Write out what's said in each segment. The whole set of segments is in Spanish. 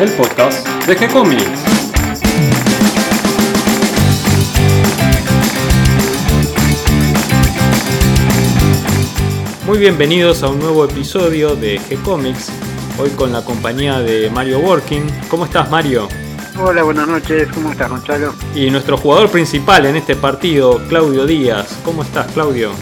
el podcast de G-Comics. Muy bienvenidos a un nuevo episodio de G-Comics, hoy con la compañía de Mario Working. ¿Cómo estás Mario? Hola, buenas noches, ¿cómo estás Gonzalo? Y nuestro jugador principal en este partido, Claudio Díaz. ¿Cómo estás Claudio?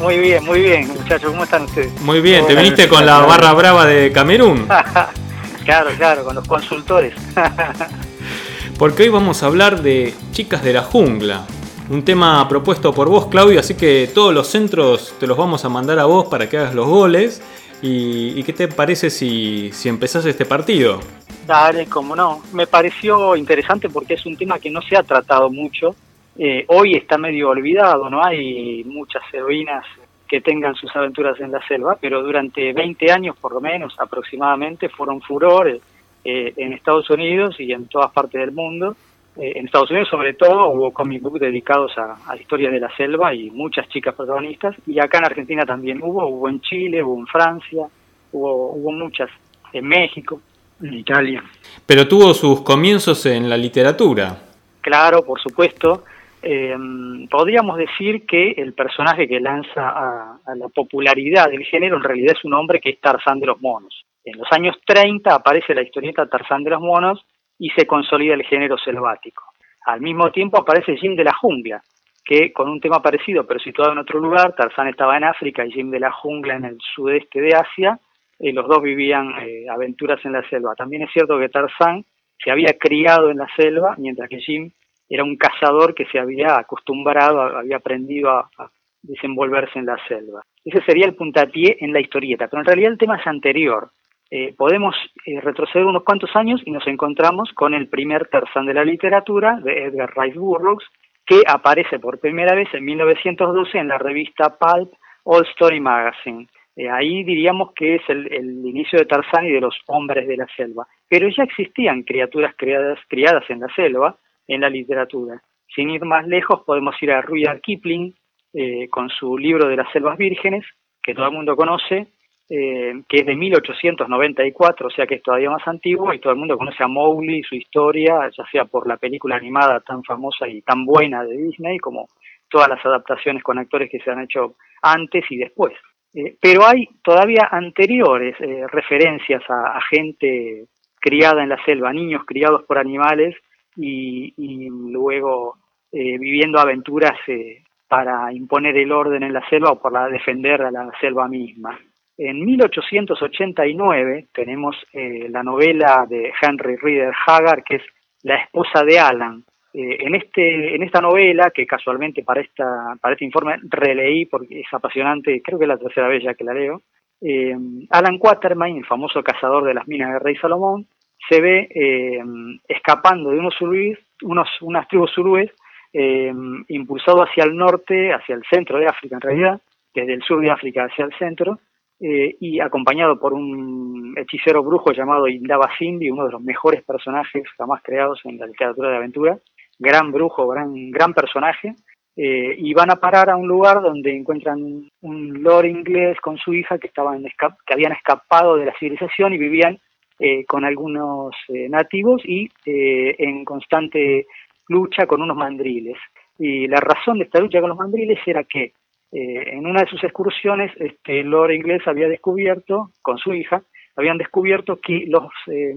Muy bien, muy bien, muchachos, ¿cómo están ustedes? Muy bien, ¿te viniste con la barra brava de Camerún? claro, claro, con los consultores. Porque hoy vamos a hablar de Chicas de la Jungla, un tema propuesto por vos, Claudio, así que todos los centros te los vamos a mandar a vos para que hagas los goles. ¿Y, qué te parece si, si empezás este partido? Dale, como no. Me pareció interesante porque es un tema que no se ha tratado mucho. Eh, hoy está medio olvidado, no hay muchas heroínas que tengan sus aventuras en la selva, pero durante 20 años por lo menos aproximadamente fueron furores eh, en Estados Unidos y en todas partes del mundo. Eh, en Estados Unidos sobre todo hubo comic books dedicados a, a historias de la selva y muchas chicas protagonistas, y acá en Argentina también hubo, hubo en Chile, hubo en Francia, hubo, hubo muchas, en México en Italia. Pero tuvo sus comienzos en la literatura. Claro, por supuesto. Eh, podríamos decir que el personaje que lanza a, la popularidad del género en realidad es un hombre que es Tarzán de los Monos. En los años 30 aparece la historieta Tarzán de los Monos y se consolida el género selvático. Al mismo tiempo aparece Jim de la Jungla, que con un tema parecido pero situado en otro lugar, Tarzán estaba en África y Jim de la Jungla en el sudeste de Asia, eh, los dos vivían eh, aventuras en la selva. También es cierto que Tarzán se había criado en la selva, mientras que Jim era un cazador que se había acostumbrado, había aprendido a, desenvolverse en la selva. Ese sería el puntapié en la historieta, pero en realidad el tema es anterior. Eh, podemos retroceder unos cuantos años y nos encontramos con el primer Tarzán de la literatura, de Edgar Rice Burroughs, que aparece por primera vez en 1912 en la revista Pulp All Story Magazine. Eh, ahí diríamos que es el, inicio de Tarzán y de los hombres de la selva. Pero ya existían criaturas criadas, criadas en la selva, en la literatura. Sin ir más lejos, podemos ir a Rudyard Kipling, eh, con su libro de las selvas vírgenes, que todo el mundo conoce, eh, que es de 1894, o sea que es todavía más antiguo, y todo el mundo conoce a Mowgli, su historia, ya sea por la película animada tan famosa y tan buena de Disney, como todas las adaptaciones con actores que se han hecho antes y después. Eh, pero hay todavía anteriores eh, referencias a, gente criada en la selva, niños criados por animales y, luego eh, viviendo aventuras para imponer el orden en la selva o para defender a la selva misma. En 1889 tenemos la novela de Henry Reader Haggard, que es La esposa de Alan, eh, en, este, en esta novela, que casualmente para, esta, para este informe releí porque es apasionante, creo que es la tercera vez ya que la leo, eh, Alan Quatermain, el famoso cazador de las minas del rey Salomón, se ve eh, escapando de unos surubíes, unos, unas tribus surúes, impulsado hacia el norte, hacia el centro de África en realidad, desde el sur de África hacia el centro, y acompañado por un hechicero brujo llamado Indaba Sindhi, uno de los mejores personajes jamás creados en la literatura de aventura, gran brujo, gran, gran personaje, eh, y van a parar a un lugar donde encuentran un lord inglés con su hija que, estaban que habían escapado de la civilización y vivían eh, con algunos eh, nativos y en constante lucha con unos mandriles. Y la razón de esta lucha con los mandriles era que en una de sus excursiones este lord inglés había descubierto, con su hija, habían descubierto que los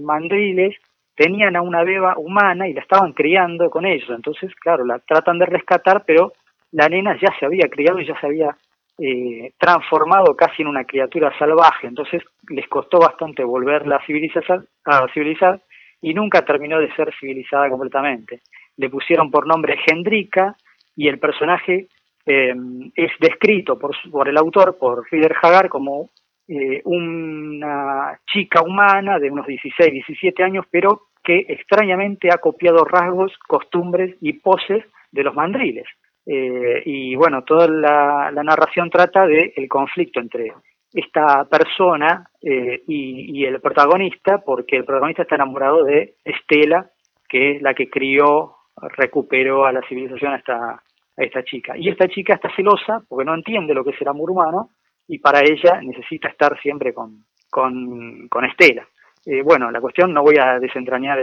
mandriles tenían a una beba humana y la estaban criando con ellos. Entonces, claro, la tratan de rescatar, pero la nena ya se había criado y ya se había eh, transformado casi en una criatura salvaje. Entonces, les costó bastante volverla a civilizar, a civilizar y nunca terminó de ser civilizada completamente. Le pusieron por nombre Hendrika y el personaje eh, es descrito por, por el autor, por Rider Hagar, como eh, una chica humana de unos 16, 17 años, pero que extrañamente ha copiado rasgos, costumbres y poses de los mandriles. Eh, y bueno, toda la, narración trata del el conflicto entre esta persona eh, y, el protagonista, porque el protagonista está enamorado de Estela, que es la que crió, recuperó a la civilización a esta, a esta chica. Y esta chica está celosa porque no entiende lo que es el amor humano y para ella necesita estar siempre con, con, con Estela. Eh, bueno, la cuestión no voy a desentrañar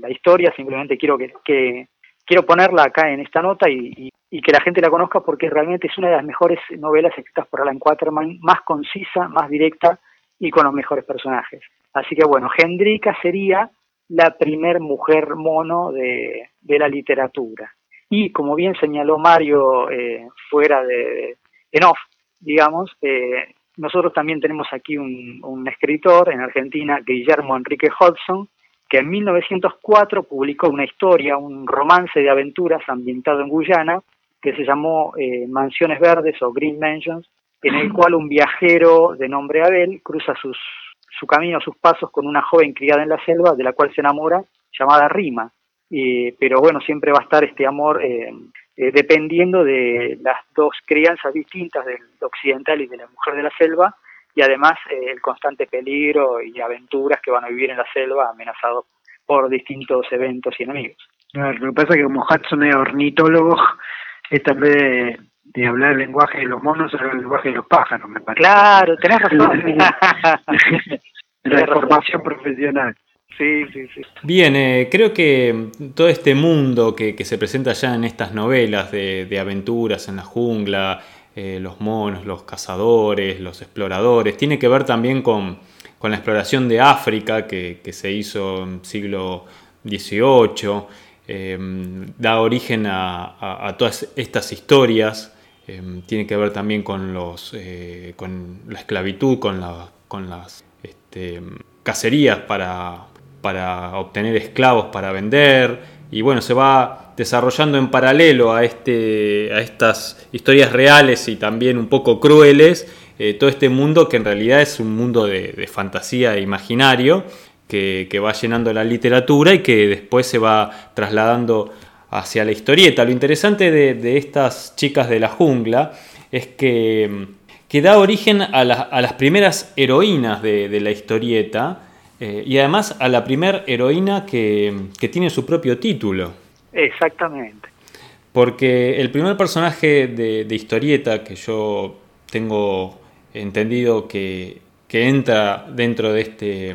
la historia, simplemente quiero que, quiero ponerla acá en esta nota y, que la gente la conozca porque realmente es una de las mejores novelas escritas por Alan Quaterman, más concisa, más directa y con los mejores personajes. Así que bueno, Hendrika sería la primer mujer mono de, la literatura. Y como bien señaló Mario eh, fuera de, en off, digamos, eh, nosotros también tenemos aquí un, escritor en Argentina, Guillermo Enrique Hodgson, que en 1904 publicó una historia, un romance de aventuras ambientado en Guyana, que se llamó eh, Mansiones Verdes o Green Mansions, en el cual un viajero de nombre Abel cruza sus, su camino, sus pasos con una joven criada en la selva, de la cual se enamora, llamada Rima. Pero bueno, siempre va a estar este amor eh, eh, dependiendo de las dos crianzas distintas del occidental y de la mujer de la selva, y además eh, el constante peligro y aventuras que van a vivir en la selva amenazados por distintos eventos y enemigos. lo que pasa es que como Hudson es ornitólogo, esta vez de, hablar el lenguaje de los monos, habla el lenguaje de los pájaros, me parece. Claro, tenés razón. la formación profesional. Sí, sí, sí. Bien, eh, creo que todo este mundo que, se presenta ya en estas novelas de, aventuras en la jungla, eh, los monos, los cazadores, los exploradores, tiene que ver también con, la exploración de África que, se hizo en siglo XVIII, em, da origen a, todas estas historias, tiene que ver también con, los, eh, con la esclavitud, con, con las este, cacerías para, para obtener esclavos para vender y bueno, se va desarrollando en paralelo a, este, a estas historias reales y también un poco crueles, eh, todo este mundo que en realidad es un mundo de, fantasía e imaginario que, va llenando la literatura y que después se va trasladando hacia la historieta. Lo interesante de, estas chicas de la jungla es que, que da origen a, las primeras heroínas de la historieta, eh, y además a la primer heroína que, tiene su propio título. Exactamente. Porque el primer personaje de, historieta que yo tengo entendido que, entra dentro de, este,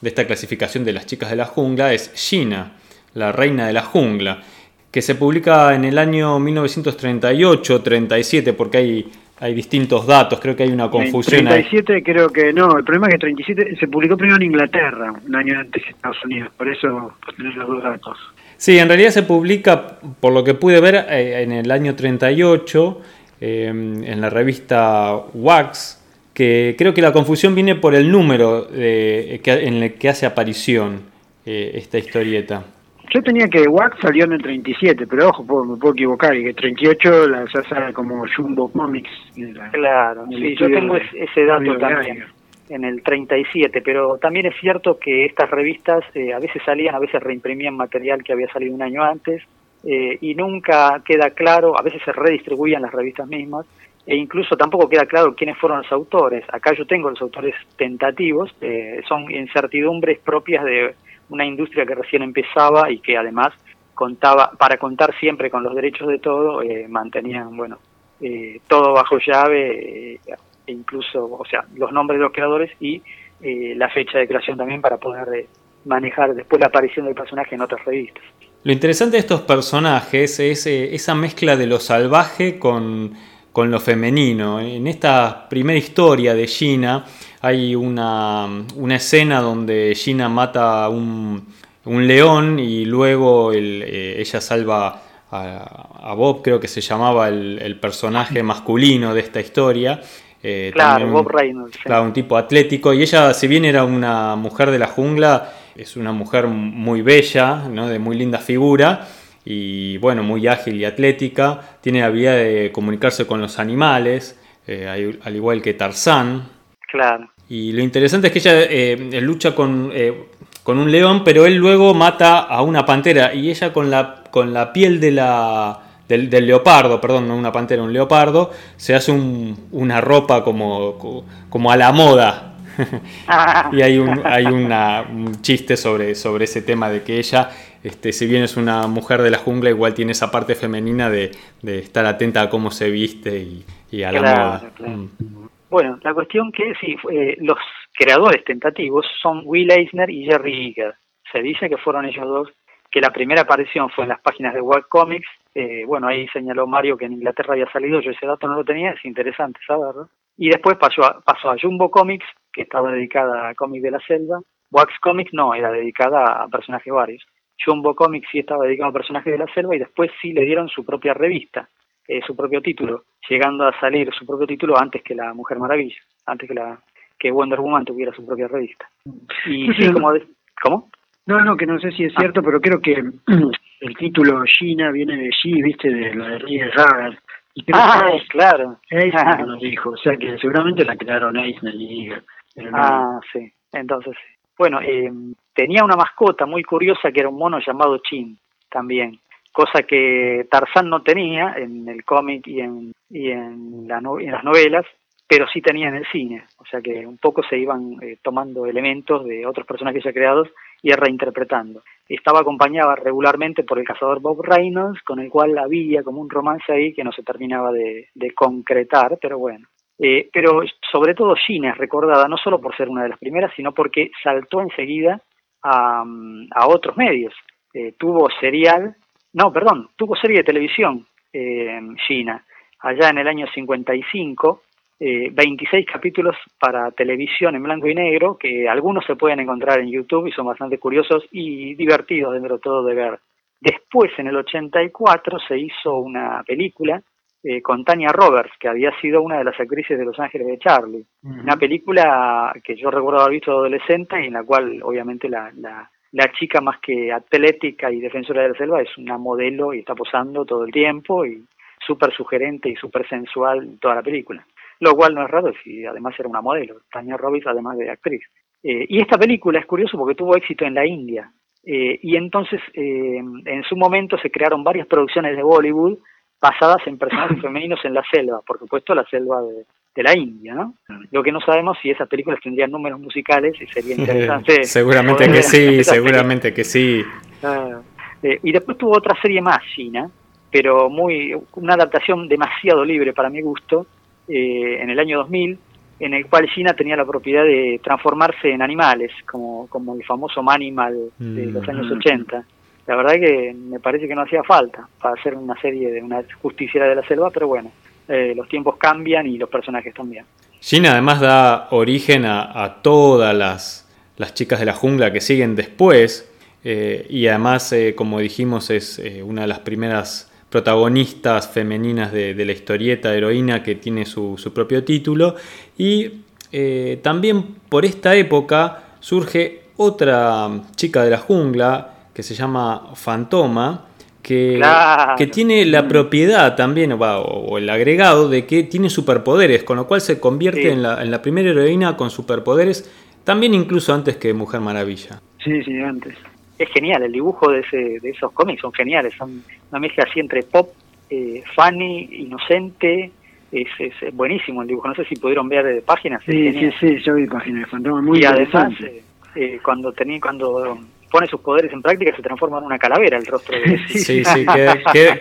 de esta clasificación de las chicas de la jungla es Gina, la reina de la jungla, que se publica en el año 1938-37, porque hay hay distintos datos, creo que hay una confusión. En 37 creo que no, el problema es que 37 se publicó primero en Inglaterra, un año antes en Estados Unidos, por eso tener los dos datos. Sí, en realidad se publica, por lo que pude ver, eh, en el año 38, em, en la revista Wax, que creo que la confusión viene por el número en el que hace aparición eh, esta historieta. Yo tenía que Wax salió en el 37, pero ojo, me puedo equivocar, y que 38 la sale como Jumbo Comics. claro, sí, yo tengo ese dato también, en el 37, pero también es cierto que estas revistas eh, a veces salían, a veces reimprimían material que había salido un año antes, eh, y nunca queda claro, a veces se redistribuían las revistas mismas, e incluso tampoco queda claro quiénes fueron los autores. Acá yo tengo los autores tentativos, eh, son incertidumbres propias de una industria que recién empezaba y que además contaba, para contar siempre con los derechos de todo, eh, mantenían, bueno, eh, todo bajo llave, eh, e incluso, o sea, los nombres de los creadores y la fecha de creación también para poder manejar después la aparición del personaje en otras revistas. Lo interesante de estos personajes es esa mezcla de lo salvaje con, con lo femenino. En esta primera historia de Gina, hay una, escena donde Gina mata un, un león y luego eh, ella salva a, Bob, creo que se llamaba el, personaje masculino de esta historia. Eh, claro, Bob Reynolds. Claro, un tipo atlético. Y ella, si bien era una mujer de la jungla, es una mujer muy bella, ¿no? de muy linda figura y bueno, muy ágil y atlética. Tiene la habilidad de comunicarse con los animales, eh, al igual que Tarzán. Claro. Y lo interesante es que ella eh, lucha con, eh, con, un león, pero él luego mata a una pantera y ella con la, con la piel de la, del, leopardo, perdón, no una pantera, un leopardo, se hace un, una ropa como, como a la moda. y hay, un, hay un chiste sobre, sobre ese tema de que ella, este, si bien es una mujer de la jungla, igual tiene esa parte femenina de, estar atenta a cómo se viste y, a la moda. Mm. Bueno, la cuestión que sí, eh, los creadores tentativos son Will Eisner y Jerry Eager. Se dice que fueron ellos dos, que la primera aparición fue en las páginas de World Comics. Eh, bueno, ahí señaló Mario que en Inglaterra había salido, yo ese dato no lo tenía, es interesante saberlo. Y después pasó a, pasó a Jumbo Comics, que estaba dedicada a cómics de la selva. Wax Comics no, era dedicada a personajes varios. Jumbo Comics sí estaba dedicado a personajes de la selva y después sí le dieron su propia revista, eh, su propio título, llegando a salir su propio título antes que la Mujer Maravilla, antes que la que Wonder Woman tuviera su propia revista. Y sí, como ¿cómo? No, no, que no sé si es cierto, pero creo que el título Gina viene de G, viste, de la de Ríos ah, claro. Eisner nos dijo, o sea que seguramente la crearon Eisner y Ah, sí, entonces Bueno, eh, tenía una mascota muy curiosa que era un mono llamado Chin, también, cosa que Tarzán no tenía en el cómic y en, y en, en las novelas, pero sí tenía en el cine, o sea que un poco se iban eh, tomando elementos de otros personajes ya creados y reinterpretando. Estaba acompañada regularmente por el cazador Bob Reynolds, con el cual había como un romance ahí que no se terminaba de, concretar, pero bueno. Eh, pero sobre todo Gina es recordada no solo por ser una de las primeras, sino porque saltó enseguida a, a otros medios. Eh, tuvo serial, no, perdón, tuvo serie de televisión eh, Gina, allá en el año 55, eh, 26 capítulos para televisión en blanco y negro, que algunos se pueden encontrar en YouTube y son bastante curiosos y divertidos dentro de todo de ver. Después, en el 84, se hizo una película eh, con Tania Roberts, que había sido una de las actrices de Los Ángeles de Charlie. Una película que yo recuerdo haber visto adolescente y en la cual, obviamente, la, la, la chica más que atlética y defensora de la selva es una modelo y está posando todo el tiempo y súper sugerente y súper sensual toda la película lo cual no es raro si además era una modelo, Tania Robbins además de actriz. Eh, y esta película es curioso porque tuvo éxito en la India. Eh, y entonces eh, en su momento se crearon varias producciones de Bollywood basadas en personajes femeninos en la selva, por supuesto la selva de, la India, ¿no? Lo que no sabemos si esas películas tendrían números musicales y sería interesante. seguramente que sí, seguramente que sí. y después tuvo otra serie más, China, pero muy una adaptación demasiado libre para mi gusto, eh, en el año 2000, en el cual China tenía la propiedad de transformarse en animales, como, como el famoso Manimal de los años 80. La verdad que me parece que no hacía falta para hacer una serie de una justiciera de la selva, pero bueno, eh, los tiempos cambian y los personajes también. China además da origen a, todas las, las, chicas de la jungla que siguen después, eh, y además, como dijimos, es una de las primeras protagonistas femeninas de, la historieta heroína que tiene su, propio título. Y eh, también por esta época surge otra chica de la jungla que se llama Fantoma. Que, que tiene la propiedad también, o, el agregado de que tiene superpoderes, con lo cual se convierte en, la, en la primera heroína con superpoderes, también incluso antes que Mujer Maravilla. Sí, sí, antes es genial, el dibujo de, ese, de esos cómics son geniales, son una mezcla así entre pop, eh, funny, inocente, es, es, buenísimo el dibujo, no sé si pudieron ver páginas. Sí, sí, sí, yo vi páginas de muy Y además, eh, eh, cuando, tenía, cuando pone sus poderes en práctica se transforma en una calavera el rostro de Sí, sí,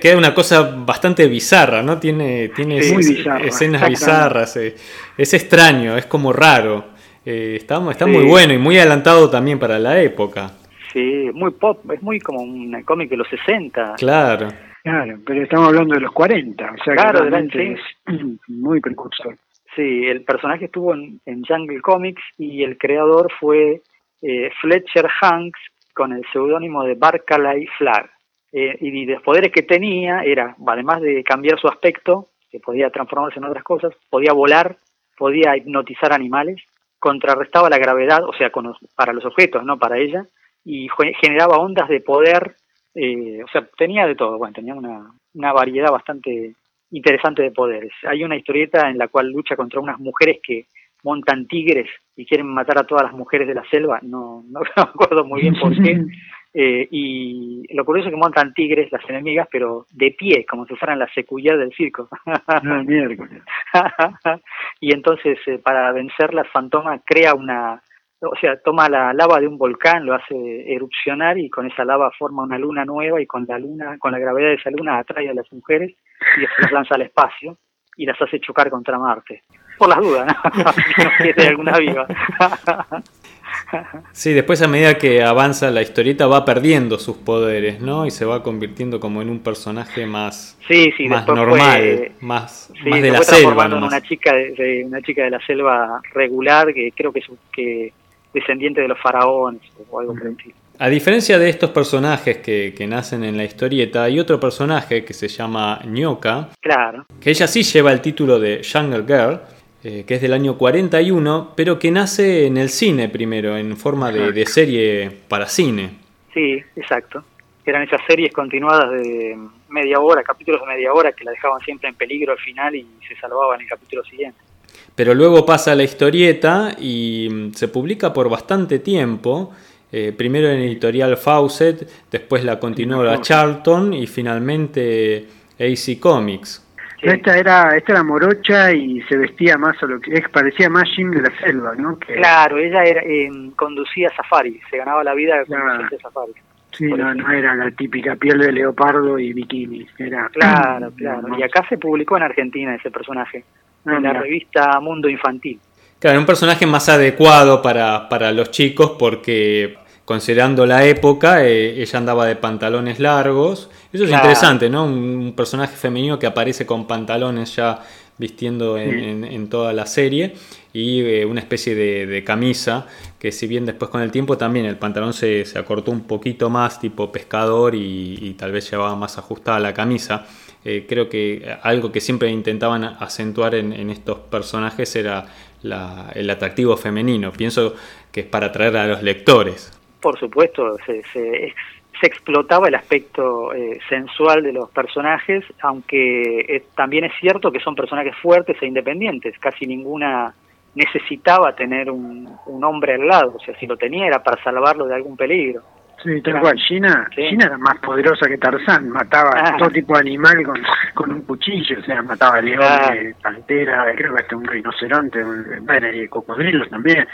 queda, una cosa bastante bizarra, ¿no? Tiene, tiene escenas bizarras, es extraño, es como raro. está está muy bueno y muy adelantado también para la época. Sí, muy pop, es muy como un cómic de los 60. Claro. Claro, pero estamos hablando de los 40, o sea claro, que es muy precursor. Sí, el personaje estuvo en, Jungle Comics y el creador fue eh, Fletcher Hanks con el seudónimo de Barclay Flag. Eh, y los poderes que tenía era, además de cambiar su aspecto, que podía transformarse en otras cosas, podía volar, podía hipnotizar animales, contrarrestaba la gravedad, o sea, para los objetos, no para ella, y generaba ondas de poder, eh, o sea, tenía de todo, bueno, tenía una, una variedad bastante interesante de poderes. Hay una historieta en la cual lucha contra unas mujeres que montan tigres y quieren matar a todas las mujeres de la selva, no, no me acuerdo muy bien por qué, eh, y lo curioso es que montan tigres las enemigas, pero de pie, como si fueran la secuya del circo. No, y entonces, eh, para vencerlas, Fantoma crea una, o sea, toma la lava de un volcán, lo hace erupcionar y con esa lava forma una luna nueva y con la luna, con la gravedad de esa luna atrae a las mujeres y las lanza al espacio. Y las hace chocar contra Marte. Por las dudas, ¿no? si no alguna viva. Sí, después a medida que avanza la historieta va perdiendo sus poderes, ¿no? Y se va convirtiendo como en un personaje más, sí, sí, más normal, más, más de la selva. Una chica de, una chica de la selva regular que creo que es que descendiente de los faraones o algo por el estilo. A diferencia de estos personajes que, que, nacen en la historieta, hay otro personaje que se llama Nyoka. Claro. Que ella sí lleva el título de Jungle Girl, eh, que es del año 41, pero que nace en el cine primero, en forma de, serie para cine. Sí, exacto. Eran esas series continuadas de media hora, capítulos de media hora, que la dejaban siempre en peligro al final y se salvaban en el capítulo siguiente. Pero luego pasa la historieta y mm, se publica por bastante tiempo. Eh, primero en editorial Fawcett, después la continuó la Charlton y finalmente AC Comics. Esta era esta era morocha y se vestía más a lo que es, parecía más Jim de la selva, ¿no? Claro, ella era, eh, conducía safari, se ganaba la vida claro. safari. Sí, no, no era la típica piel de leopardo y bikini, era... Claro, claro. Y acá se publicó en Argentina ese personaje, ah, en la revista Mundo Infantil. Claro, un personaje más adecuado para, para los chicos porque considerando la época, eh, ella andaba de pantalones largos. Eso es interesante, ¿no? Un, personaje femenino que aparece con pantalones ya vistiendo en, toda la serie y eh, una especie de, camisa que si bien después con el tiempo también el pantalón se, acortó un poquito más tipo pescador y, tal vez llevaba más ajustada la camisa. Eh, creo que algo que siempre intentaban acentuar en, estos personajes era el atractivo femenino. Pienso que es para atraer a los lectores por supuesto, se, se, explotaba el aspecto eh, sensual de los personajes, aunque eh, también es cierto que son personajes fuertes e independientes. Casi ninguna necesitaba tener un, hombre al lado, o sea, si lo tenía era para salvarlo de algún peligro. Sí, tal cual. Gina, Gina era más poderosa que Tarzán, mataba ah. todo tipo de animal con, con un cuchillo, o sea, mataba leones, pantera, creo que hasta un rinoceronte, un, bueno, y cocodrilos también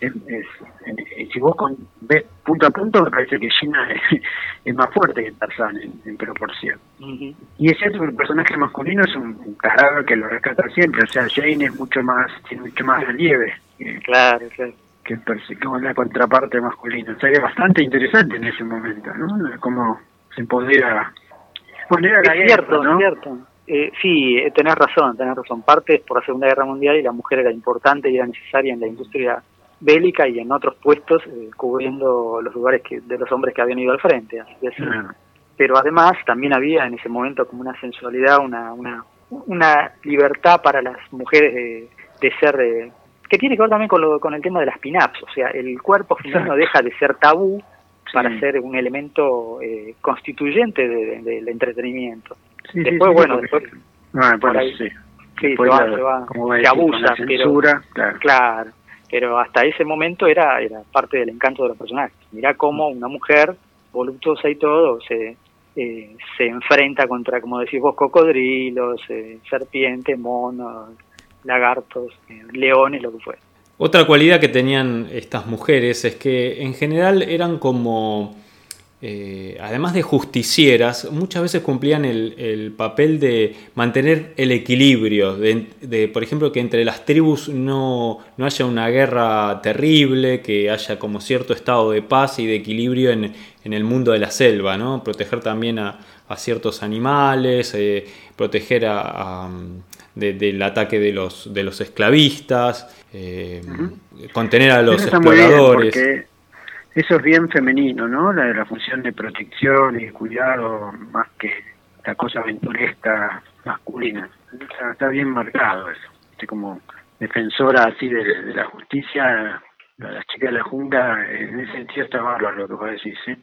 si vos ves punto a punto, me parece que Gina es, más fuerte que Tarzán en, proporción. Y es cierto que el personaje masculino es un, carácter que lo rescata siempre, o sea, Jane es mucho más, tiene mucho más relieve. claro, claro. Que, la contraparte masculina. O sea, es bastante interesante en ese momento, ¿no? Cómo se empodera. es cierto, ¿no? cierto. Eh, sí, eh, tenés razón, tenés razón. Parte por la Segunda Guerra Mundial y la mujer era importante y era necesaria en la industria bélica y en otros puestos eh, cubriendo los lugares que, de los hombres que habían ido al frente. Así Pero además también había en ese momento como una sensualidad, una, una, una libertad para las mujeres de, de ser... Eh, que tiene que ver también con, lo, con el tema de las pin-ups, o sea, el cuerpo femenino deja de ser tabú para ser un elemento eh, constituyente del entretenimiento. después, bueno, después... Ah, por ahí, sí. se va, se, abusa, censura, claro pero hasta ese momento era, era parte del encanto de los personajes. Mirá cómo una mujer voluptuosa y todo se, eh, se enfrenta contra, como decís vos, cocodrilos, eh, serpientes, monos, lagartos, eh, leones, lo que fue. Otra cualidad que tenían estas mujeres es que en general eran como eh, además de justicieras, muchas veces cumplían el, papel de mantener el equilibrio, de, por ejemplo, que entre las tribus no, no, haya una guerra terrible, que haya como cierto estado de paz y de equilibrio en, el mundo de la selva, ¿no? proteger también a, ciertos animales, eh, proteger a, del ataque de los, de los esclavistas, eh, contener a los exploradores eso es bien femenino, ¿no? La, la función de protección y cuidado más que la cosa aventuresca masculina. Está, bien marcado eso. Este, como defensora así de, la justicia, la, chica de la jungla, en ese sentido está bárbaro lo que vos decís, ¿sí?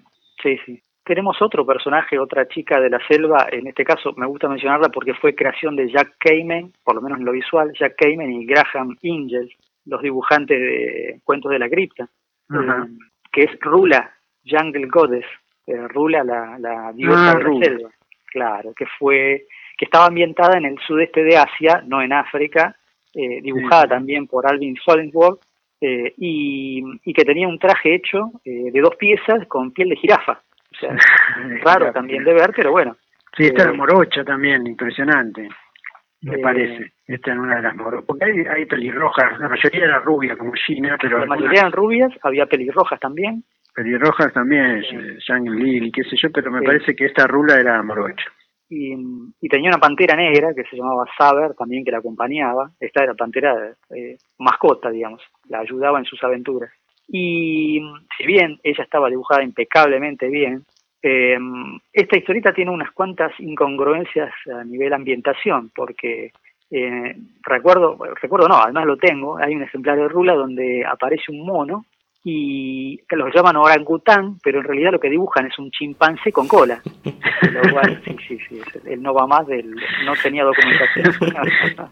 Sí, sí. Tenemos otro personaje, otra chica de la selva, en este caso me gusta mencionarla porque fue creación de Jack Kamen, por lo menos en lo visual, Jack Kamen y Graham Ingels, los dibujantes de Cuentos de la Cripta. Ajá que es Rula, Jungle Goddess, eh, Rula, la, la diosa ah, de la selva, claro, que fue, que estaba ambientada en el sudeste de Asia, no en África, eh, dibujada también por Alvin Hollingsworth, eh, y, y, que tenía un traje hecho de dos piezas con piel de jirafa. O sea, raro también de ver, pero bueno. Sí, está la morocha también, impresionante. Me parece. Esta es una de las Porque hay, hay pelirrojas, la mayoría era rubia como Gina, pero. La mayoría eran rubias, había pelirrojas también. Pelirrojas también, Jean Lily, qué sé yo, pero me parece que esta rula era morocha. Y, y, tenía una pantera negra que se llamaba Saber, también que la acompañaba. Esta era pantera eh, mascota, digamos, la ayudaba en sus aventuras. Y si bien ella estaba dibujada impecablemente bien, eh, esta historieta tiene unas cuantas incongruencias a nivel ambientación, porque eh, recuerdo, recuerdo no, además lo tengo, hay un ejemplar de Rula donde aparece un mono y que los llaman orangután, pero en realidad lo que dibujan es un chimpancé con cola. Lo cual, sí, sí, sí, él no va más del, no tenía documentación.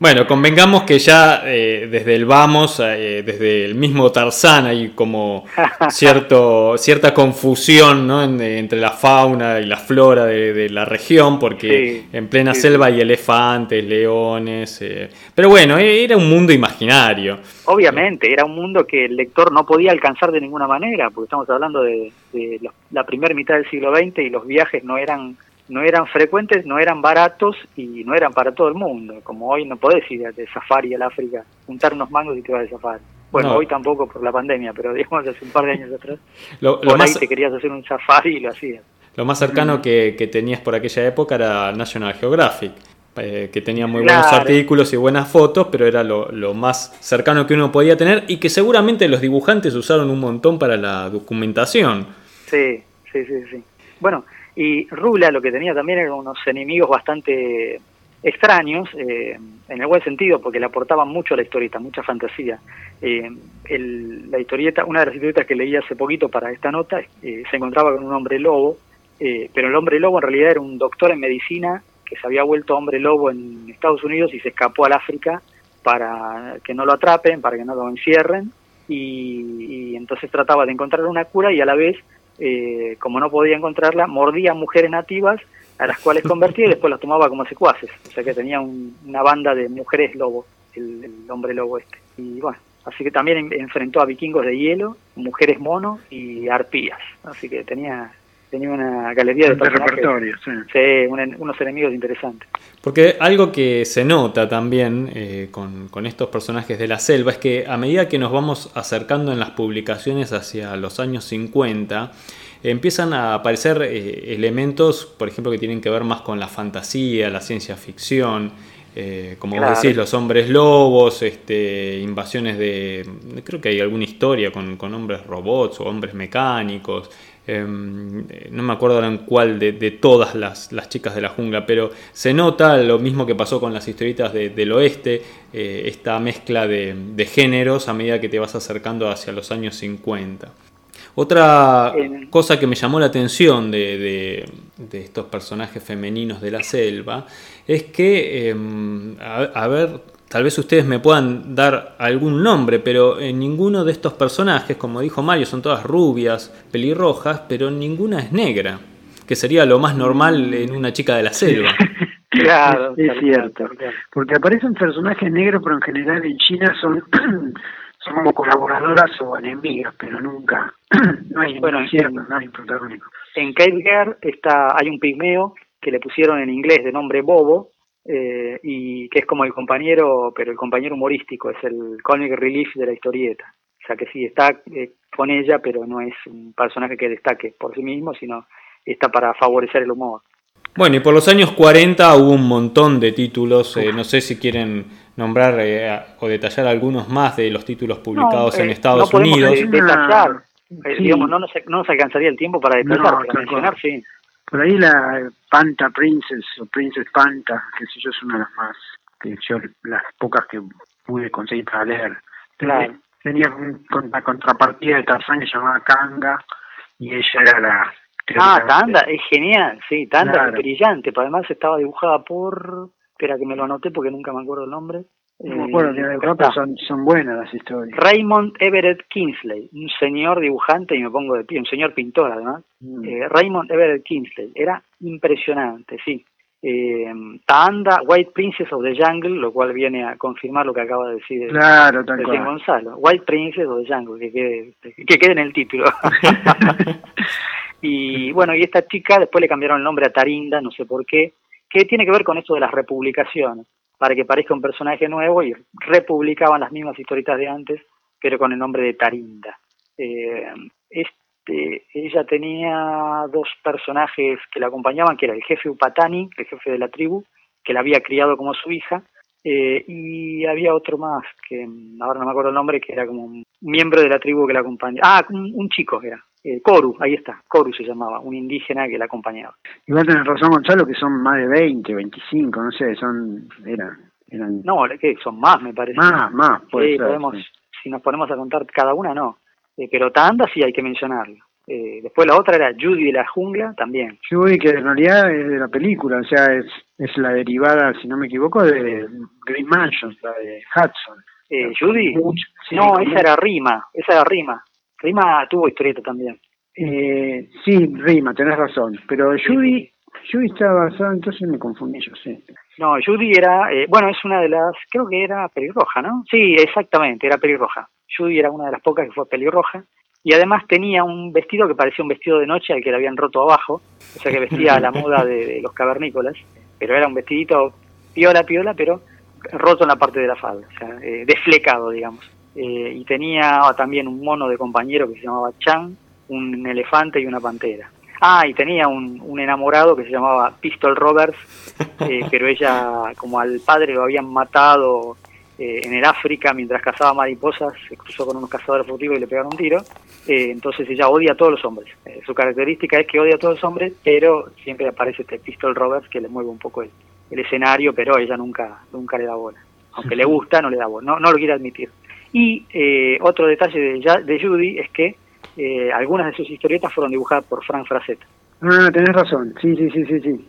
Bueno, convengamos que ya eh, desde el vamos, eh, desde el mismo Tarzán hay como cierto, cierta confusión ¿no? entre la fauna y la flora de, la región, porque en plena selva hay elefantes, leones, eh, pero bueno, era un mundo imaginario. Obviamente, era un mundo que el lector no podía alcanzar de ninguna manera, porque estamos hablando de, de la primera mitad del siglo XX y los viajes no eran no eran frecuentes, no eran baratos y no eran para todo el mundo. Como hoy no podés ir de safari al África, juntar unos mangos y te vas de safari. Bueno, hoy tampoco por la pandemia, pero digamos hace un par de años atrás, lo, por ahí te querías hacer un safari y lo hacías. Lo más cercano mm. que, tenías por aquella época era National Geographic, eh, que tenía muy buenos artículos y buenas fotos, pero era lo, lo, más cercano que uno podía tener y que seguramente los dibujantes usaron un montón para la documentación. Sí, sí, sí, sí. Bueno, y Rula lo que tenía también eran unos enemigos bastante extraños, eh, en el buen sentido, porque le aportaban mucho a la historieta, mucha fantasía. Eh, la historieta, una de las historietas que leí hace poquito para esta nota, eh, se encontraba con un hombre lobo, pero el hombre lobo en realidad era un doctor en medicina que se había vuelto hombre lobo en Estados Unidos y se escapó al África para que no lo atrapen, para que no lo encierren, y entonces trataba de encontrar una cura y a la vez eh, como no podía encontrarla, mordía mujeres nativas a las cuales convertía y después las tomaba como secuaces. O sea que tenía una banda de mujeres lobo, el, hombre lobo este. Y bueno, así que también enfrentó a vikingos de hielo, mujeres mono y arpías. Así que tenía tenía una galería de, repertorio, sí. unos enemigos interesantes. Porque algo que se nota también eh, con, con, estos personajes de la selva es que a medida que nos vamos acercando en las publicaciones hacia los años 50, empiezan a aparecer eh, elementos, por ejemplo, que tienen que ver más con la fantasía, la ciencia ficción. Eh, como vos decís, los hombres lobos, este, invasiones de. Creo que hay alguna historia con, con hombres robots o hombres mecánicos. Em, no me acuerdo en cuál de, todas las, chicas de la jungla, pero se nota lo mismo que pasó con las historietas del oeste, eh, esta mezcla de, géneros a medida que te vas acercando hacia los años 50. Otra cosa que me llamó la atención de, estos personajes femeninos de la selva es que, em, a, ver, Tal vez ustedes me puedan dar algún nombre, pero en ninguno de estos personajes, como dijo Mario, son todas rubias, pelirrojas, pero ninguna es negra, que sería lo más normal en una chica de la selva. Claro, es cierto. Porque aparecen personajes negros, pero en general en China son, son como colaboradoras o enemigas, pero nunca. no hay bueno, cierto, no hay protagónico. En Cave Girl está, hay un pigmeo que le pusieron en inglés de nombre Bobo, eh, y que es como el compañero, pero el compañero humorístico, es el comic relief de la historieta. O sea que sí, está eh, con ella, pero no es un personaje que destaque por sí mismo, sino está para favorecer el humor. Bueno, y por los años 40 hubo un montón de títulos, eh, no sé si quieren nombrar o detallar algunos más de los títulos publicados en Estados no Unidos. detallar, digamos, no nos, no nos alcanzaría el tiempo para detallar, pero mencionar sí. Por ahí la Panta Princess o Princess Panta, que sé yo, es una de las más, que yo, las pocas que pude conseguir para leer. Claro. Tenía una contrapartida de Tarzán que se llamaba Kanga y ella era la... Ah, Tanda, es genial, sí, Tanda es brillante, pero además estaba dibujada por... Espera que me lo anoté porque nunca me acuerdo el nombre. No me son, son buenas las historias. Raymond Everett Kingsley, un señor dibujante, y me pongo de pie, un señor pintor además. Mm. Eh, Raymond Everett Kingsley, era impresionante, sí. Eh, Taanda, White Princess of the Jungle, lo cual viene a confirmar lo que acaba de decir, claro, Gonzalo. White Princess of the Jungle, que quede, que quede en el título. y bueno, y esta chica después le cambiaron el nombre a Tarinda, no sé por qué, que tiene que ver con esto de las republicaciones, para que parezca un personaje nuevo y republicaban las mismas historietas de antes, pero con el nombre de Tarinda. Eh, este, ella tenía dos personajes que la acompañaban, que era el jefe Upatani, el jefe de la tribu, que la había criado como su hija, eh, y había otro más, que ahora no me acuerdo el nombre, que era como un miembro de la tribu que la acompañaba. Ah, un, chico era. Eh, Coru, ahí está, Coru se llamaba, un indígena que la acompañaba. Igual tenés razón, Gonzalo, que son más de 20, 25, no sé, son, eran... eran... No, que son más, me parece. Más, más, pues. podemos, Si nos ponemos a contar cada una, no. Eh, pero Tanda sí hay que mencionarlo. Eh, después la otra era Judy de la jungla, también. Judy, que en realidad es de la película, o sea, es, es la derivada, si no me equivoco, de Green Mansion, la de Hudson. Eh, ¿Judy? no, esa era Rima, esa era Rima. Rima tuvo historieta también. Eh, sí, Rima, tenés razón. Pero Judy, Judy estaba basada, entonces me confundí yo, sí. No, Judy era, eh, bueno, es una de las, creo que era pelirroja, ¿no? Sí, exactamente, era pelirroja. Judy era una de las pocas que fue pelirroja y además tenía un vestido que parecía un vestido de noche al que le habían roto abajo, o sea que vestía a la moda de, los cavernícolas, pero era un vestidito piola, piola, pero roto en la parte de la falda, o sea, eh, desflecado, digamos. Eh, y tenía también un mono de compañero que se llamaba Chan, un elefante y una pantera. Ah, y tenía un, un enamorado que se llamaba Pistol Roberts, eh, pero ella, como al padre lo habían matado eh, en el África mientras cazaba mariposas, se cruzó con unos cazadores furtivos y le pegaron un tiro. Eh, entonces ella odia a todos los hombres. Eh, su característica es que odia a todos los hombres, pero siempre aparece este Pistol Roberts que le mueve un poco el, escenario, pero ella nunca nunca le da bola. Aunque le gusta, no le da bola, no, no lo quiere admitir. Y otro detalle de, de Judy es que algunas de sus historietas fueron dibujadas por Frank Frazetta. Ah, tenés razón, sí, sí, sí, sí, sí.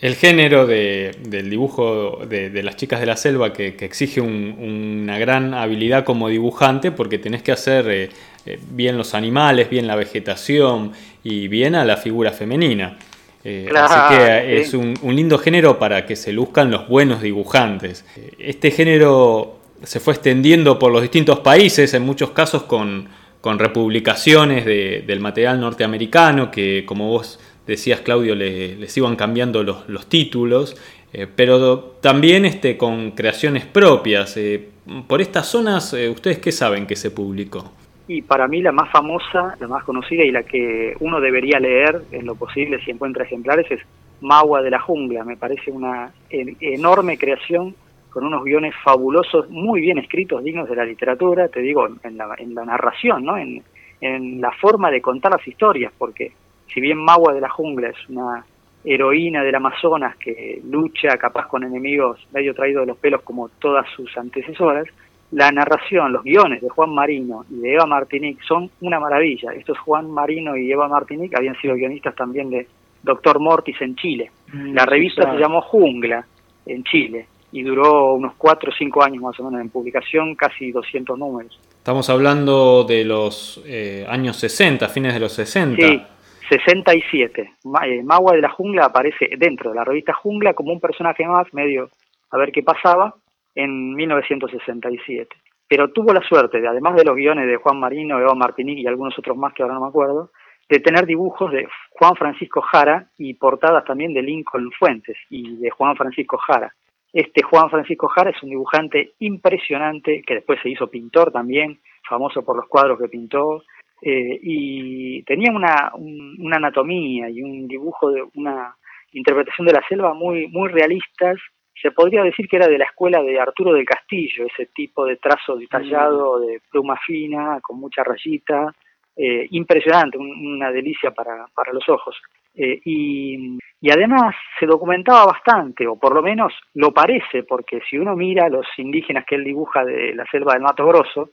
El género del dibujo de, las chicas de la selva que, exige una gran habilidad como dibujante porque tenés que hacer eh, eh, bien los animales, bien la vegetación y bien a la figura femenina. Eh, así que es un, lindo género para que se luzcan los buenos dibujantes. Este género se fue extendiendo por los distintos países, en muchos casos con, republicaciones del material norteamericano, que como vos decías Claudio, le, les iban cambiando los, títulos, eh, pero también este, con creaciones propias. Eh, por estas zonas, eh, ¿ustedes qué saben que se publicó? Y para mí la más famosa, la más conocida y la que uno debería leer en lo posible si encuentra ejemplares es Magua de la Jungla. Me parece una enorme creación con unos guiones fabulosos, muy bien escritos, dignos de la literatura, te digo, en la, en la narración, ¿no? en, en la forma de contar las historias, porque si bien Magua de la Jungla es una heroína del Amazonas que lucha capaz con enemigos medio traídos de los pelos como todas sus antecesoras, la narración, los guiones de Juan Marino y de Eva Martinic son una maravilla. Estos Juan Marino y Eva Martinic habían sido guionistas también de Doctor Mortis en Chile. Mm, la revista se llamó Jungla en Chile y duró unos 4 o 5 años más o menos en publicación, casi 200 números. Estamos hablando de los eh, años 60, fines de los 60. 67. Eh, Magua de la Jungla aparece dentro de la revista Jungla como un personaje más, medio a ver qué pasaba, en 1967. Pero tuvo la suerte, de, además de los guiones de Juan Marino, Eva Martinique y algunos otros más que ahora no me acuerdo, de tener dibujos de Juan Francisco Jara y portadas también de Lincoln Fuentes y de Juan Francisco Jara. Este Juan Francisco Jara es un dibujante impresionante que después se hizo pintor también, famoso por los cuadros que pintó, eh, y tenía una, una anatomía y un dibujo de una interpretación de la selva muy, muy realistas. Se podría decir que era de la escuela de Arturo del Castillo, ese tipo de trazo detallado, mm. de pluma fina, con mucha rayita, eh, impresionante, una delicia para, para los ojos. Eh, y, y, además se documentaba bastante, o por lo menos lo parece, porque si uno mira los indígenas que él dibuja de la selva del Mato Grosso,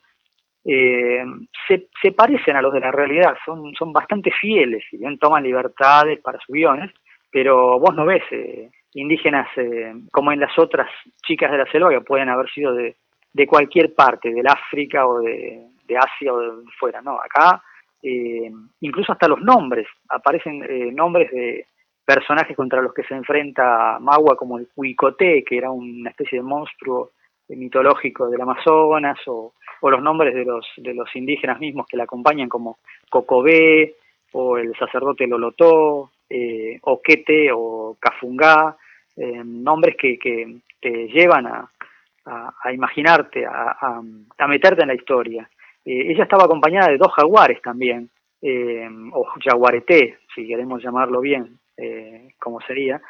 eh, se, se, parecen a los de la realidad, son, son bastante fieles, si bien toman libertades para sus guiones, pero vos no ves eh, indígenas eh, como en las otras chicas de la selva que pueden haber sido de, de cualquier parte, del África o de, de Asia o de fuera, no, acá eh, incluso hasta los nombres, aparecen eh, nombres de personajes contra los que se enfrenta Magua como el Huicoté, que era una especie de monstruo mitológico del Amazonas, o los nombres de los, de los indígenas mismos que la acompañan como Cocobé o el sacerdote Lolotó, eh, Oquete o Cafungá, nombres que, que, te llevan a, a, imaginarte, a, a, meterte en la historia. Ella estaba acompañada de dos jaguares también, o jaguareté, si queremos llamarlo bien, como sería,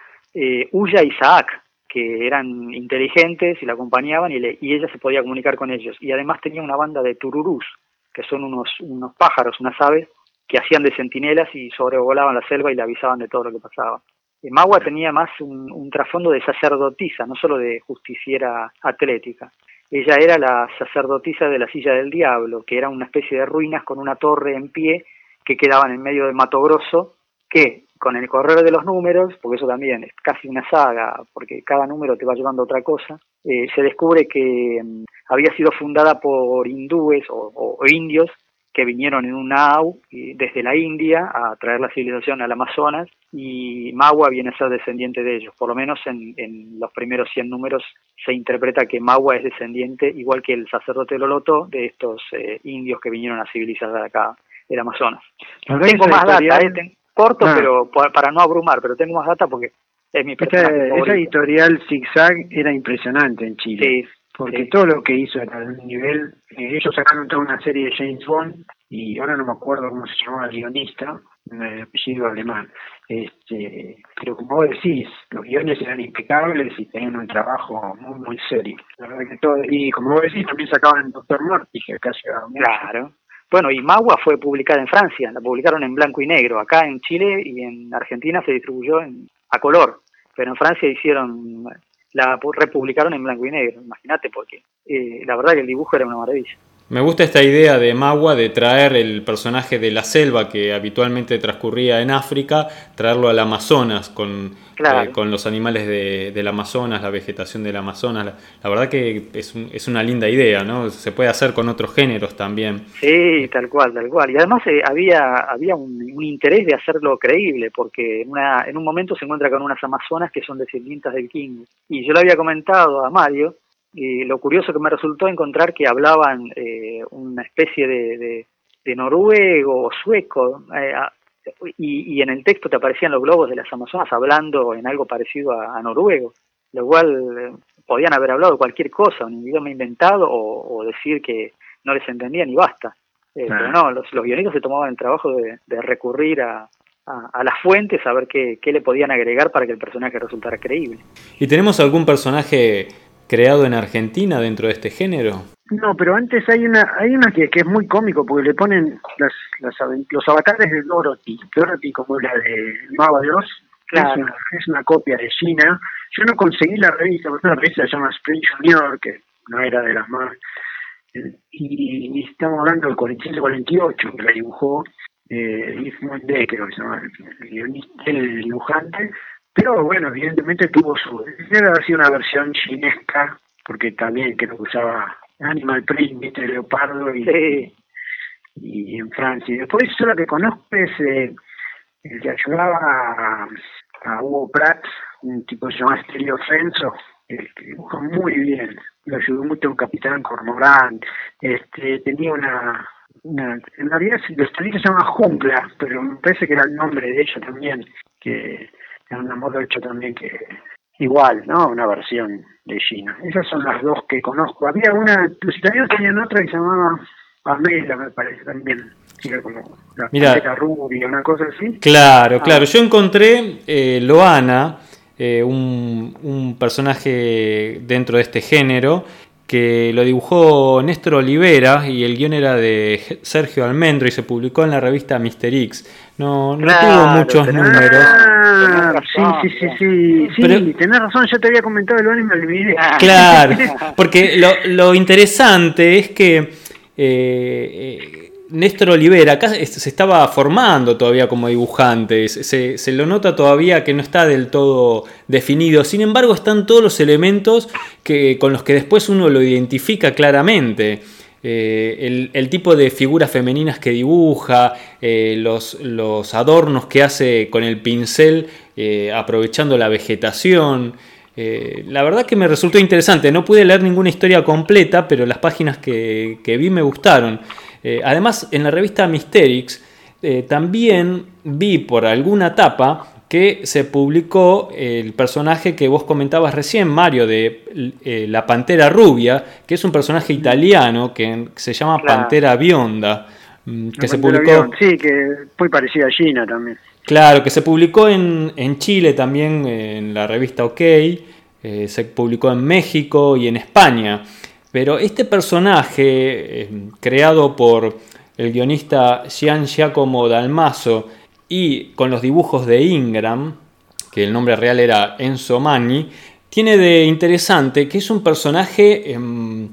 Uya y Isaac, que eran inteligentes y la acompañaban y, y ella se podía comunicar con ellos. Y además tenía una banda de tururús, que son unos, unos pájaros, unas aves, que hacían de centinelas y sobrevolaban la selva y le avisaban de todo lo que pasaba. Eh, Magua tenía más un, un trasfondo de sacerdotisa, no solo de justiciera atlética. Ella era la sacerdotisa de la silla del diablo, que era una especie de ruinas con una torre en pie que quedaban en medio de Mato Grosso, que con el correr de los números, porque eso también es casi una saga, porque cada número te va llevando a otra cosa, eh, se descubre que mm, había sido fundada por hindúes o, indios que vinieron en un nau desde la India a traer la civilización al Amazonas y Magua viene a ser descendiente de ellos. Por lo menos en, los primeros 100 números se interpreta que Magua es descendiente, igual que el sacerdote Loloto, de estos eh, indios que vinieron a civilizar acá el Amazonas. Tengo más data, eh, corto, ah. pero para no abrumar, pero tengo más data porque es mi personaje Esa editorial Zigzag era impresionante en Chile. Porque todo lo que hizo era de un nivel. Eh, ellos sacaron toda una serie de James Bond y ahora no me acuerdo cómo se llamaba el guionista, un apellido alemán. Este, pero como vos decís, los guiones eran impecables y tenían un trabajo muy, muy serio. La verdad que todo, y como vos decís, también sacaban el Doctor Morty, que casi Claro. Bueno, y Magua fue publicada en Francia, la publicaron en blanco y negro. Acá en Chile y en Argentina se distribuyó en, a color, pero en Francia hicieron, la republicaron en blanco y negro, imagínate, porque eh, la verdad que el dibujo era una maravilla. Me gusta esta idea de Magua de traer el personaje de la selva que habitualmente transcurría en África, traerlo al Amazonas con, eh, con los animales de, del Amazonas, la vegetación del Amazonas. La, verdad que es, es, una linda idea, ¿no? Se puede hacer con otros géneros también. Sí, tal cual, tal cual. Y además eh, había, había un, interés de hacerlo creíble, porque en, una, en un momento se encuentra con unas Amazonas que son descendientes del King. Y yo le había comentado a Mario y lo curioso que me resultó encontrar que hablaban eh, una especie de, de, noruego o sueco, eh, y, en el texto te aparecían los globos de las Amazonas hablando en algo parecido a, noruego, lo cual eh, podían haber hablado cualquier cosa, un idioma inventado o, decir que no les entendían y basta. Pero no, los, los guionistas se tomaban el trabajo de, recurrir a, a, las fuentes a ver qué, qué, le podían agregar para que el personaje resultara creíble. ¿Y tenemos algún personaje creado en Argentina dentro de este género? No, pero antes hay una hay una que, que es muy cómico porque le ponen las, los avatares de Dorothy. Dorothy como la de Mago de Oz, claro. es, una, copia de China. Yo no conseguí la revista, porque una revista se llama Spring Junior, que no era de las más... Y, estamos hablando del 47-48, que la dibujó eh, Yves creo que se llama el, el dibujante, pero bueno, evidentemente tuvo su... Debe haber sido una versión chinesca, porque también creo que usaba Animal Print, viste, Leopardo y, y en Francia. Y después yo lo que conozco es eh, el que ayudaba a, a, Hugo Pratt, un tipo que se llama Estelio Fenso, que dibuja muy bien. Lo ayudó mucho un capitán Cormorán. Este, tenía una, una, en realidad los se llama Jungla, pero me parece que era el nombre de ella también, que una moto hecho también que igual, ¿no? Una versión de China. Esas son las dos que conozco. Había una, los italianos tenían otra que se llamaba Pamela, me parece también. Era como la Mira, rubia, una cosa así. Claro, ah. claro. Yo encontré eh, Loana, eh, un, un personaje dentro de este género, que lo dibujó Néstor Olivera y el guion era de Sergio Almendro y se publicó en la revista Mister X. No, no tuvo muchos números. Sí, sí, sí, sí, sí, tenés razón, yo te había comentado el anime y me Claro, porque lo, lo interesante es que eh, eh Néstor Olivera acá se estaba formando todavía como dibujante, se, se, lo nota todavía que no está del todo definido, sin embargo están todos los elementos que, con los que después uno lo identifica claramente. Eh, el, tipo de figuras femeninas que dibuja, eh, los, adornos que hace con el pincel eh, aprovechando la vegetación. la verdad que me resultó interesante, no pude leer ninguna historia completa, pero las páginas que, que vi me gustaron. además, en la revista Mysterix también vi por alguna tapa que se publicó el personaje que vos comentabas recién, Mario, de eh, la Pantera Rubia, que es un personaje italiano que se llama Pantera Bionda. Mm, que se publicó. Sí, que muy parecida a Gina también. Claro, que se publicó en, Chile también, en la revista OK, eh, se publicó en México y en España. Pero este personaje, eh, creado por el guionista Gian Giacomo Dalmaso y con los dibujos de Ingram, que el nombre real era Enzo Magni, tiene de interesante que es un personaje em,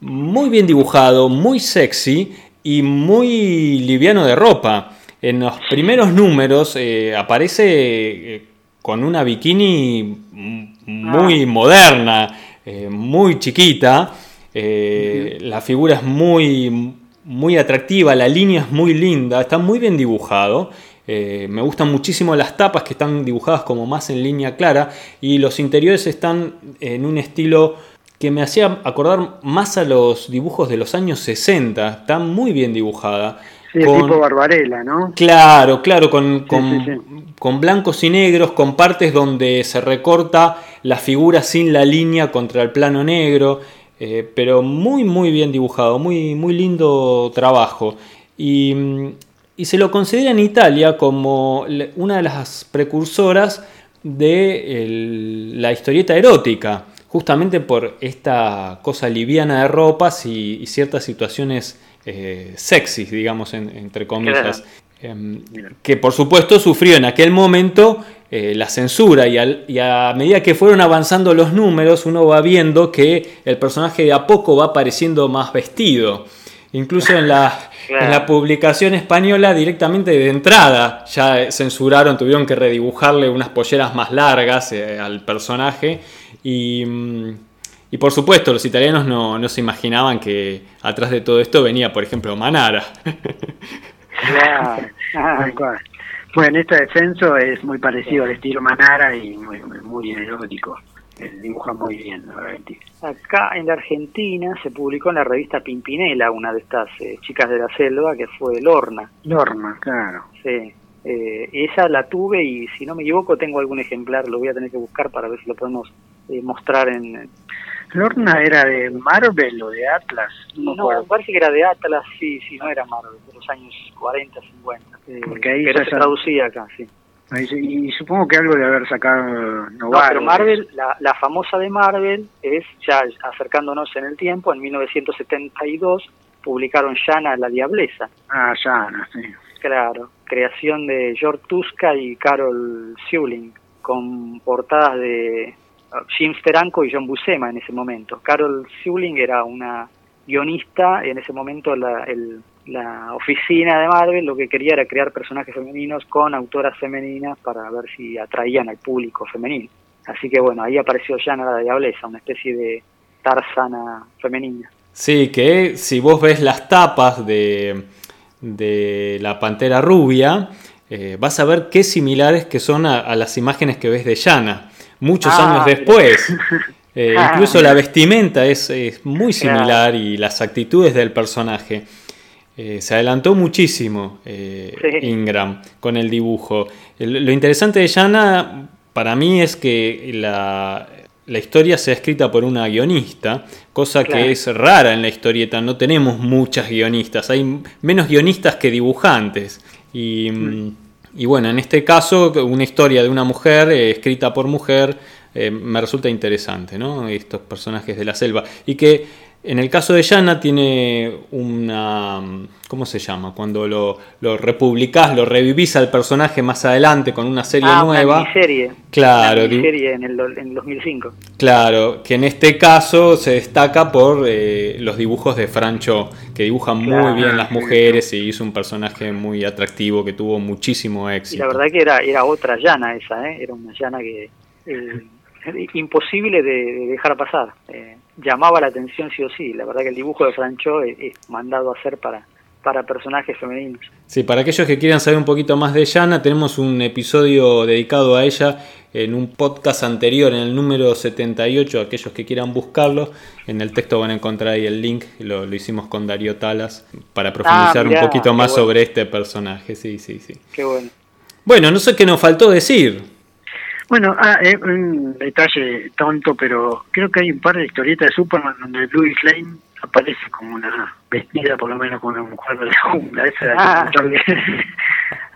muy bien dibujado, muy sexy y muy liviano de ropa. En los primeros números eh, aparece eh, con una bikini muy ah. moderna, muy chiquita, eh, la figura es muy, muy atractiva, la línea es muy linda, está muy bien dibujado. Eh, me gustan muchísimo las tapas que están dibujadas como más en línea clara y los interiores están en un estilo que me hacía acordar más a los dibujos de los años 60. Está muy bien dibujada. Sí, tipo Barbarella, ¿no? Claro, claro, con, con, blancos y negros, con partes donde se recorta la figura sin la línea contra el plano negro. Eh, pero muy muy bien dibujado, muy, muy lindo trabajo. Y, se lo considera en Italia como una de las precursoras de la historieta erótica, justamente por esta cosa liviana de ropas y, ciertas situaciones eh, sexys, digamos, entre comillas. Em, que por supuesto sufrió en aquel momento eh, la censura y, a medida que fueron avanzando los números uno va viendo que el personaje de a poco va apareciendo más vestido. Incluso en la, en la publicación española directamente de entrada ya censuraron, tuvieron que redibujarle unas polleras más largas eh, al personaje y, mm, y, por supuesto los italianos no, no se imaginaban que atrás de todo esto venía por ejemplo Manara. Claro, Bueno, este descenso es muy parecido al estilo Manara y muy, muy erótico. Dibuja muy bien, Acá en la Argentina se publicó en la revista Pimpinela una de estas eh, chicas de la selva que fue Lorna. Lorna, claro. Sí. Eh, esa la tuve y si no me equivoco tengo algún ejemplar, lo voy a tener que buscar para ver si lo podemos eh, mostrar en, ¿Lorna era de Marvel o de Atlas? No, parece que era de Atlas, sí, sí, no era Marvel, de los años 40, 50. Eh, Porque ahí se, traducía acá, sí. Y supongo que algo de haber sacado Novaro. No, pero Marvel, la, la famosa de Marvel es, ya acercándonos en el tiempo, en 1972 publicaron Yana la Diableza. Ah, Yana, sí. Claro, creación de George Tuska y Carol Sewling, con portadas de Jim Steranko y John Buscema en ese momento. Carol Sewling era una guionista, en ese momento la, la oficina de Marvel lo que quería era crear personajes femeninos con autoras femeninas para ver si atraían al público femenino. Así que bueno, ahí apareció Jana la Diableza, una especie de Tarzana femenina. Sí, que si vos ves las tapas de, de la Pantera Rubia, eh, vas a ver qué similares que son a, a las imágenes que ves de Yana muchos ah, años después. Eh, ah, incluso la vestimenta es, muy similar y las actitudes del personaje. Eh, se adelantó muchísimo eh, Ingram con el dibujo. lo interesante de Yana para mí es que la, historia sea escrita por una guionista, cosa que es rara en la historieta. No tenemos muchas guionistas, hay menos guionistas que dibujantes. Y. Mm. Y bueno, en este caso, una historia de una mujer eh, escrita por mujer me resulta interesante, ¿no? Estos personajes de la selva. Y que en el caso de Yana tiene una. ¿Cómo se llama? Cuando lo, lo republicás, lo revivís al personaje más adelante con una serie ah, nueva. Una miniserie. Claro. Una miniserie en el, en 2005. Claro, que en este caso se destaca por eh, los dibujos de Francho, que dibujan muy bien las mujeres y hizo un personaje muy atractivo que tuvo muchísimo éxito. Y la verdad que era, era otra Yana esa, ¿eh? Era una Yana que. Eh, imposible de, dejar pasar. Eh, llamaba la atención sí o sí. La verdad que el dibujo de Francho es, mandado a hacer para, para personajes femeninos. Sí, para aquellos que quieran saber un poquito más de Yana, tenemos un episodio dedicado a ella en un podcast anterior, en el número 78, aquellos que quieran buscarlo. En el texto van a encontrar ahí el link, lo, lo hicimos con Darío Talas, para profundizar ah, un poquito más sobre este personaje. Sí, sí, sí. Qué bueno. Bueno, no sé qué nos faltó decir. Bueno, ah, eh, un detalle tonto, pero creo que hay un par de historietas de Superman donde Louis Lane aparece como una vestida, por lo menos como una mujer de la jungla. Esa hay, que ah. contarle,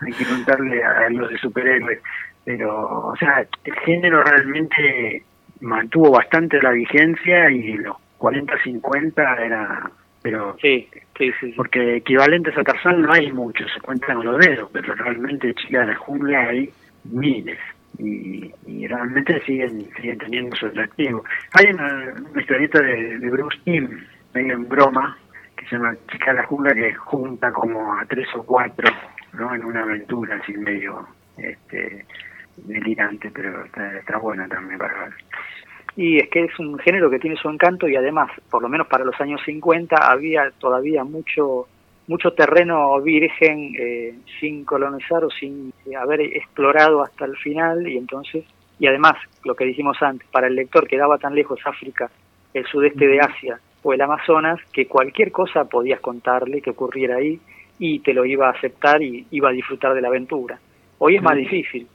hay que contarle a los de superhéroes. Pero, o sea, el género realmente mantuvo bastante la vigencia y los 40-50 era pero sí, sí, sí, porque equivalentes a Tarzán no hay muchos, se cuentan con los dedos, pero realmente chicas de la jungla hay miles y, realmente siguen siguen teniendo su atractivo. Hay una, historieta de, Bruce Timm, medio en broma, que se llama Chica de la jungla, que junta como a tres o cuatro ¿no? en una aventura así medio este delirante, pero está, está buena también para ver. Y es que es un género que tiene su encanto y además, por lo menos para los años 50, había todavía mucho mucho terreno virgen eh, sin colonizar o sin haber explorado hasta el final y entonces y además lo que dijimos antes para el lector que daba tan lejos África el sudeste de Asia o el Amazonas que cualquier cosa podías contarle que ocurriera ahí y te lo iba a aceptar y iba a disfrutar de la aventura. Hoy es más difícil.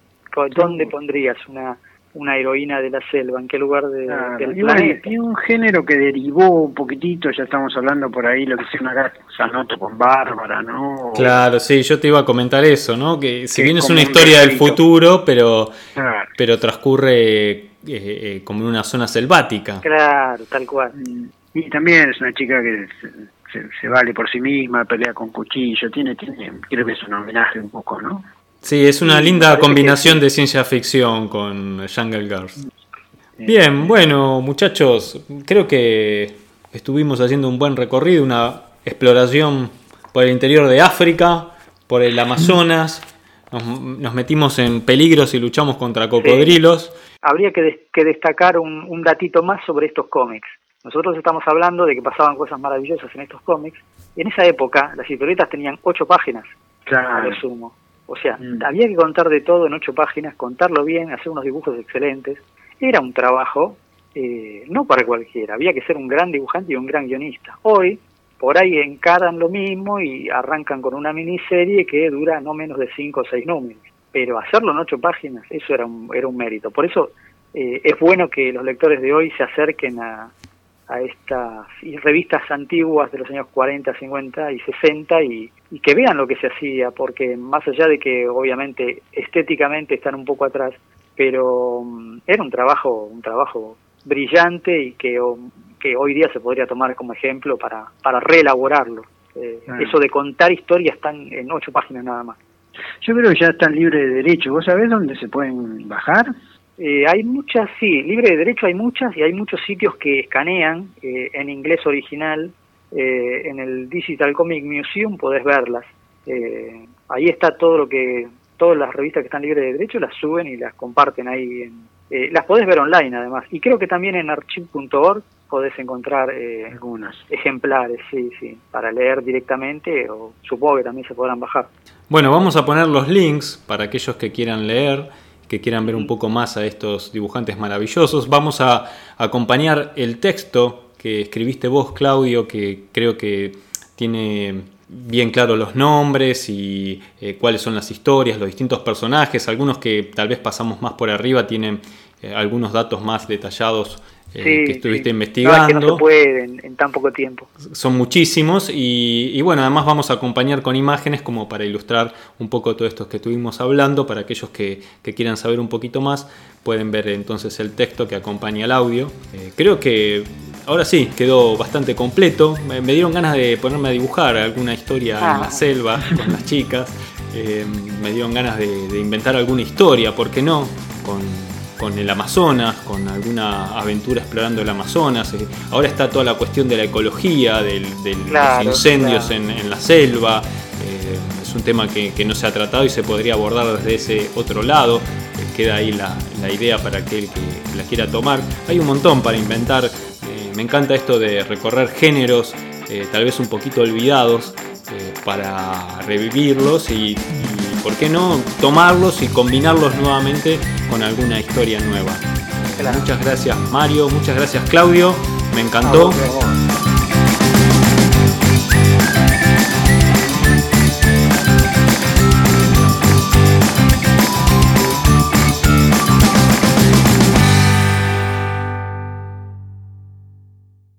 ¿dónde pondrías una una heroína de la selva, en qué lugar de, del planeta. Tiene un género que derivó un poquitito, ya estamos hablando por ahí, lo que hicieron acá, Sanoto con Bárbara, ¿no? Claro, sí, yo te iba a comentar eso, ¿no? Que si bien es una historia del futuro, pero, pero transcurre eh, eh, como en una zona selvática. Claro, tal cual. Y también es una chica que se, vale por sí misma, pelea con cuchillo, tiene, tiene, creo que es un homenaje un poco, ¿no? Sí, es una linda combinación de ciencia ficción con Jungle Girls. Bien, bueno, muchachos, creo que estuvimos haciendo un buen recorrido, una exploración por el interior de África, por el Amazonas. Nos, metimos en peligros y luchamos contra cocodrilos. Habría que, destacar un, un, datito más sobre estos cómics. Nosotros estamos hablando de que pasaban cosas maravillosas en estos cómics. En esa época, las historietas tenían ocho páginas, claro. a lo sumo. O sea, mm. había que contar de todo en ocho páginas, contarlo bien, hacer unos dibujos excelentes. Era un trabajo eh, no para cualquiera, había que ser un gran dibujante y un gran guionista. Hoy, por ahí encaran lo mismo y arrancan con una miniserie que dura no menos de cinco o seis números. Pero hacerlo en ocho páginas, eso era un, era un mérito. Por eso eh, es bueno que los lectores de hoy se acerquen a, a estas revistas antiguas de los años 40, 50 y 60 y, que vean lo que se hacía, porque más allá de que obviamente estéticamente están un poco atrás, pero mm, era un trabajo, un trabajo brillante y que, que hoy día se podría tomar como ejemplo para, para reelaborarlo. Eh, eso de contar historias están en ocho páginas nada más. Yo creo que ya están libres de derecho. ¿Vos sabés dónde se pueden bajar? Eh, hay muchas, sí, libre de derecho hay muchas y hay muchos sitios que escanean eh, en inglés original. Eh, en el Digital Comic Museum podés verlas. ahí está todo lo que, todas las revistas que están libres de derecho las suben y las comparten ahí. En, las podés ver online además. Y creo que también en archive.org podés encontrar algunos ejemplares, sí, sí, para leer directamente o supongo que también se podrán bajar. Bueno, vamos a poner los links para aquellos que quieran leer que quieran ver un poco más a estos dibujantes maravillosos. Vamos a acompañar el texto que escribiste vos, Claudio, que creo que tiene bien claro los nombres y eh, cuáles son las historias, los distintos personajes, algunos que tal vez pasamos más por arriba tienen eh, algunos datos más detallados eh, que estuviste investigando. No, se puede en, tan poco tiempo. Son muchísimos y, bueno, además vamos a acompañar con imágenes como para ilustrar un poco todo esto que estuvimos hablando. Para aquellos que, quieran saber un poquito más, pueden ver entonces el texto que acompaña el audio. Eh, creo que ahora sí, quedó bastante completo. Me, dieron ganas de ponerme a dibujar alguna historia en la ah. selva con las chicas. Eh, me dieron ganas de, de inventar alguna historia, ¿por qué no? Con, con el Amazonas, con alguna aventura explorando el Amazonas. Eh, ahora está toda la cuestión de la ecología, de los incendios en, la selva. Eh, es un tema que, no se ha tratado y se podría abordar desde ese otro lado. Eh, queda ahí la, idea para aquel que la quiera tomar. Hay un montón para inventar. me encanta esto de recorrer géneros, tal vez un poquito olvidados, para revivirlos y ¿por qué no tomarlos y combinarlos nuevamente con alguna historia nueva? Muchas gracias Mario, muchas gracias Claudio, me encantó.